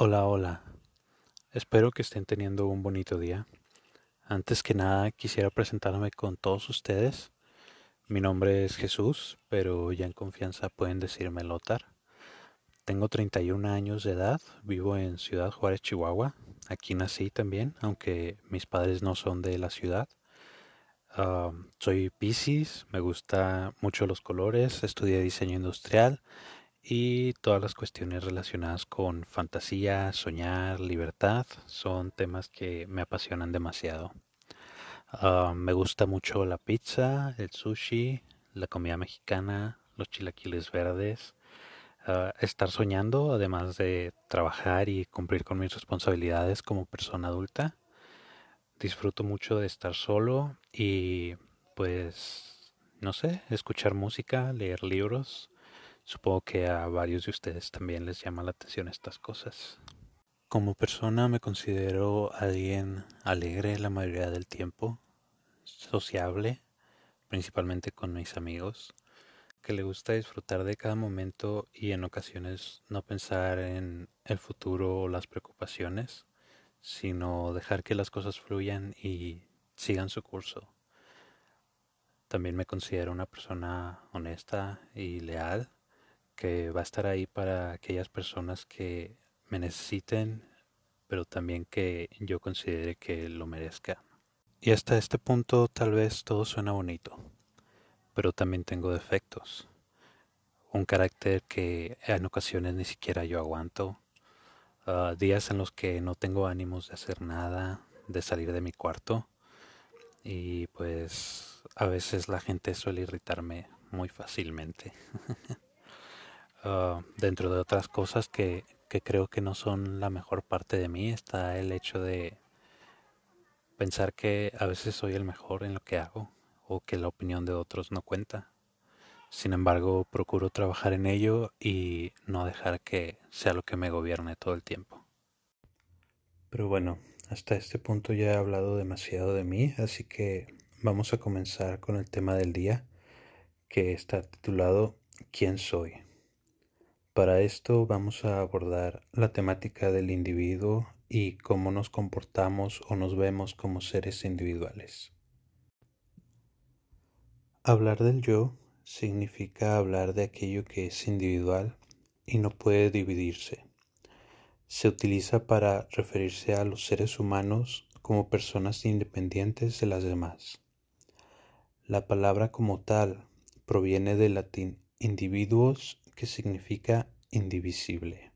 Hola, hola. Espero que estén teniendo un bonito día. Antes que nada quisiera presentarme con todos ustedes. Mi nombre es Jesús, pero ya en confianza pueden decirme Lotar. Tengo 31 años de edad, vivo en Ciudad Juárez, Chihuahua. Aquí nací también, aunque mis padres no son de la ciudad. Ah, soy Pisces, me gusta mucho los colores, estudié diseño industrial y todas las cuestiones relacionadas con fantasía, soñar, libertad son temas que me apasionan demasiado. Ah, me gusta mucho la pizza, el sushi, la comida mexicana, los chilaquiles verdes, ah, estar soñando, además de trabajar y cumplir con mis responsabilidades como persona adulta. Disfruto mucho de estar solo y pues, no sé, escuchar música, leer libros Supongo que a varios de ustedes también les llama la atención estas cosas. Como persona me considero alguien alegre la mayoría del tiempo, sociable, principalmente con mis amigos, que le gusta disfrutar de cada momento y en ocasiones no pensar en el futuro o las preocupaciones, sino dejar que las cosas fluyan y sigan su curso. También me considero una persona honesta y leal que va a estar ahí para aquellas personas que me necesiten, pero también que yo considere que lo merezca. Y hasta este punto tal vez todo suena bonito, pero también tengo defectos. Un carácter que en ocasiones ni siquiera yo aguanto. Ah, días en los que no tengo ánimos de hacer nada, de salir de mi cuarto. Y pues a veces la gente suele irritarme muy fácilmente. Ah, dentro de otras cosas que, que creo que no son la mejor parte de mí está el hecho de pensar que a veces soy el mejor en lo que hago o que la opinión de otros no cuenta. Sin embargo, procuro trabajar en ello y no dejar que sea lo que me gobierne todo el tiempo. Pero bueno, hasta este punto ya he hablado demasiado de mí, así que vamos a comenzar con el tema del día, que está titulado ¿Quién soy? Para esto vamos a abordar la temática del individuo y cómo nos comportamos o nos vemos como seres individuales. Hablar del yo significa hablar de aquello que es individual y no puede dividirse. Se utiliza para referirse a los seres humanos como personas independientes de las demás. La palabra como tal proviene del latín individuos que significa indivisible.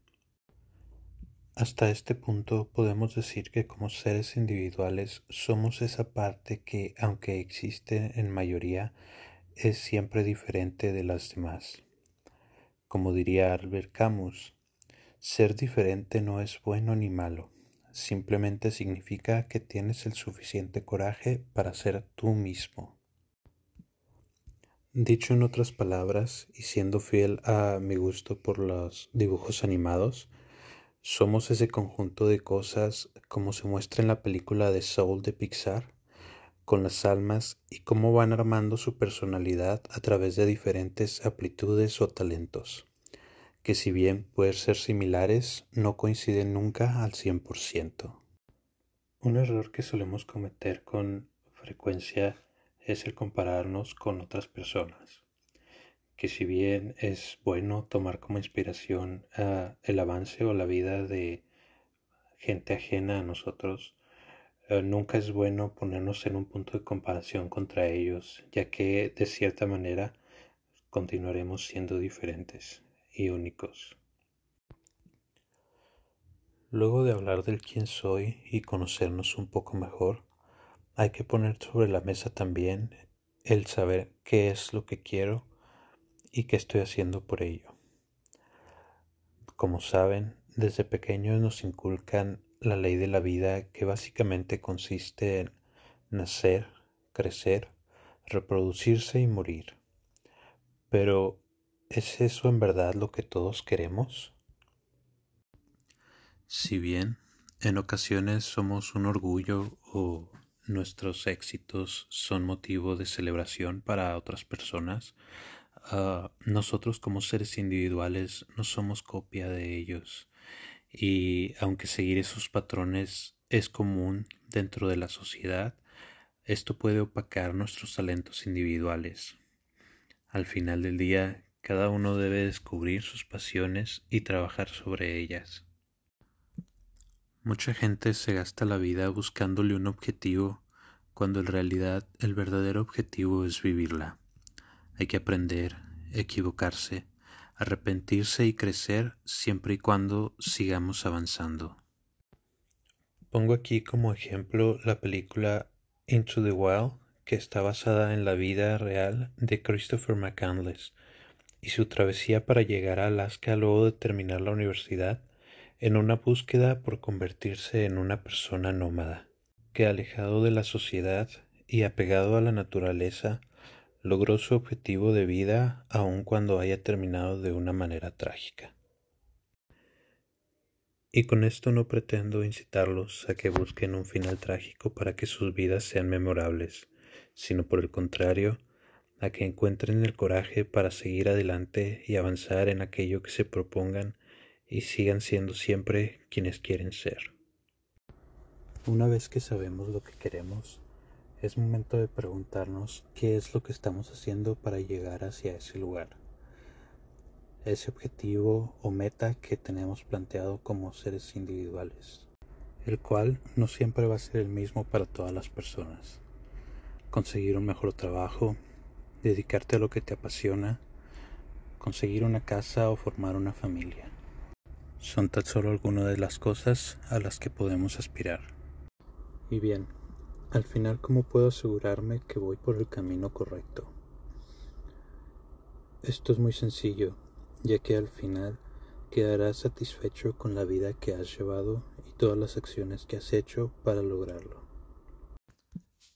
Hasta este punto podemos decir que como seres individuales somos esa parte que, aunque existe en mayoría, es siempre diferente de las demás. Como diría Albert Camus, ser diferente no es bueno ni malo, simplemente significa que tienes el suficiente coraje para ser tú mismo. Dicho en otras palabras, y siendo fiel a mi gusto por los dibujos animados, somos ese conjunto de cosas como se muestra en la película de Soul de Pixar, con las almas y cómo van armando su personalidad a través de diferentes aptitudes o talentos, que si bien pueden ser similares, no coinciden nunca al 100%. Un error que solemos cometer con frecuencia es el compararnos con otras personas, que si bien es bueno tomar como inspiración ah, el avance o la vida de gente ajena a nosotros, ah, nunca es bueno ponernos en un punto de comparación contra ellos, ya que de cierta manera continuaremos siendo diferentes y únicos. Luego de hablar del quién soy y conocernos un poco mejor, hay que poner sobre la mesa también el saber qué es lo que quiero y qué estoy haciendo por ello. Como saben, desde pequeños nos inculcan la ley de la vida que básicamente consiste en nacer, crecer, reproducirse y morir. Pero, ¿es eso en verdad lo que todos queremos? Si bien en ocasiones somos un orgullo o nuestros éxitos son motivo de celebración para otras personas, ah, nosotros como seres individuales no somos copia de ellos Y aunque seguir esos patrones es común dentro de la sociedad, esto puede opacar nuestros talentos individuales. Al final del día, cada uno debe descubrir sus pasiones y trabajar sobre ellas. Mucha gente se gasta la vida buscándole un objetivo cuando en realidad el verdadero objetivo es vivirla. Hay que aprender, equivocarse, arrepentirse y crecer siempre y cuando sigamos avanzando. Pongo aquí como ejemplo la película Into the Wild, que está basada en la vida real de Christopher McCandless y su travesía para llegar a Alaska luego de terminar la universidad en una búsqueda por convertirse en una persona nómada, que alejado de la sociedad y apegado a la naturaleza, logró su objetivo de vida aun cuando haya terminado de una manera trágica. Y con esto no pretendo incitarlos a que busquen un final trágico para que sus vidas sean memorables, sino por el contrario, a que encuentren el coraje para seguir adelante y avanzar en aquello que se propongan y sigan siendo siempre quienes quieren ser. Una vez que sabemos lo que queremos, es momento de preguntarnos qué es lo que estamos haciendo para llegar hacia ese lugar, ese objetivo o meta que tenemos planteado como seres individuales, el cual no siempre va a ser el mismo para todas las personas. Conseguir un mejor trabajo, dedicarte a lo que te apasiona, conseguir una casa o formar una familia. Son tan solo algunas de las cosas a las que podemos aspirar. Y bien, al final, ¿cómo puedo asegurarme que voy por el camino correcto? Esto es muy sencillo, ya que al final quedarás satisfecho con la vida que has llevado y todas las acciones que has hecho para lograrlo.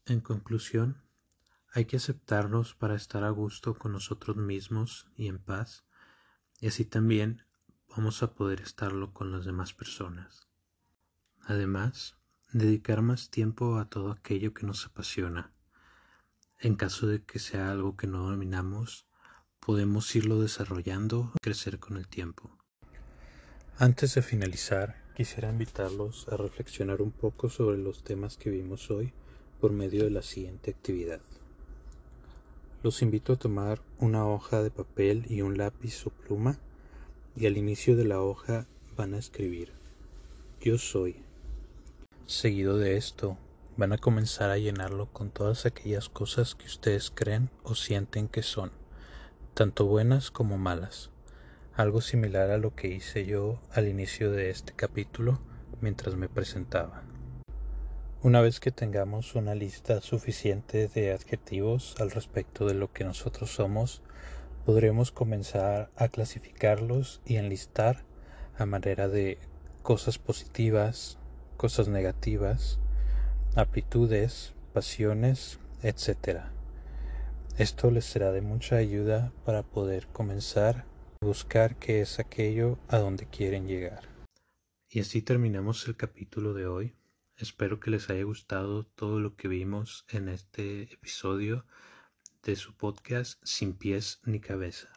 En conclusión, hay que aceptarnos para estar a gusto con nosotros mismos y en paz, y así también vamos a poder estarlo con las demás personas. Además, dedicar más tiempo a todo aquello que nos apasiona. En caso de que sea algo que no dominamos, podemos irlo desarrollando y crecer con el tiempo. Antes de finalizar, quisiera invitarlos a reflexionar un poco sobre los temas que vimos hoy por medio de la siguiente actividad. Los invito a tomar una hoja de papel y un lápiz o pluma y al inicio de la hoja van a escribir Yo soy. Seguido de esto, van a comenzar a llenarlo con todas aquellas cosas que ustedes creen o sienten que son, tanto buenas como malas. Algo similar a lo que hice yo al inicio de este capítulo mientras me presentaba. Una vez que tengamos una lista suficiente de adjetivos al respecto de lo que nosotros somos, podremos comenzar a clasificarlos y enlistar a manera de cosas positivas, cosas negativas, aptitudes, pasiones, etc. Esto les será de mucha ayuda para poder comenzar a buscar qué es aquello a donde quieren llegar. Y así terminamos el capítulo de hoy. Espero que les haya gustado todo lo que vimos en este episodio de su podcast Sin pies ni cabeza.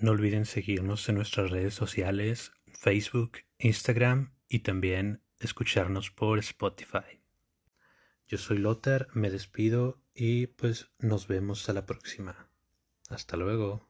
No olviden seguirnos en nuestras redes sociales, Facebook, Instagram y también escucharnos por Spotify. Yo soy Lothar, me despido y pues nos vemos a la próxima. Hasta luego.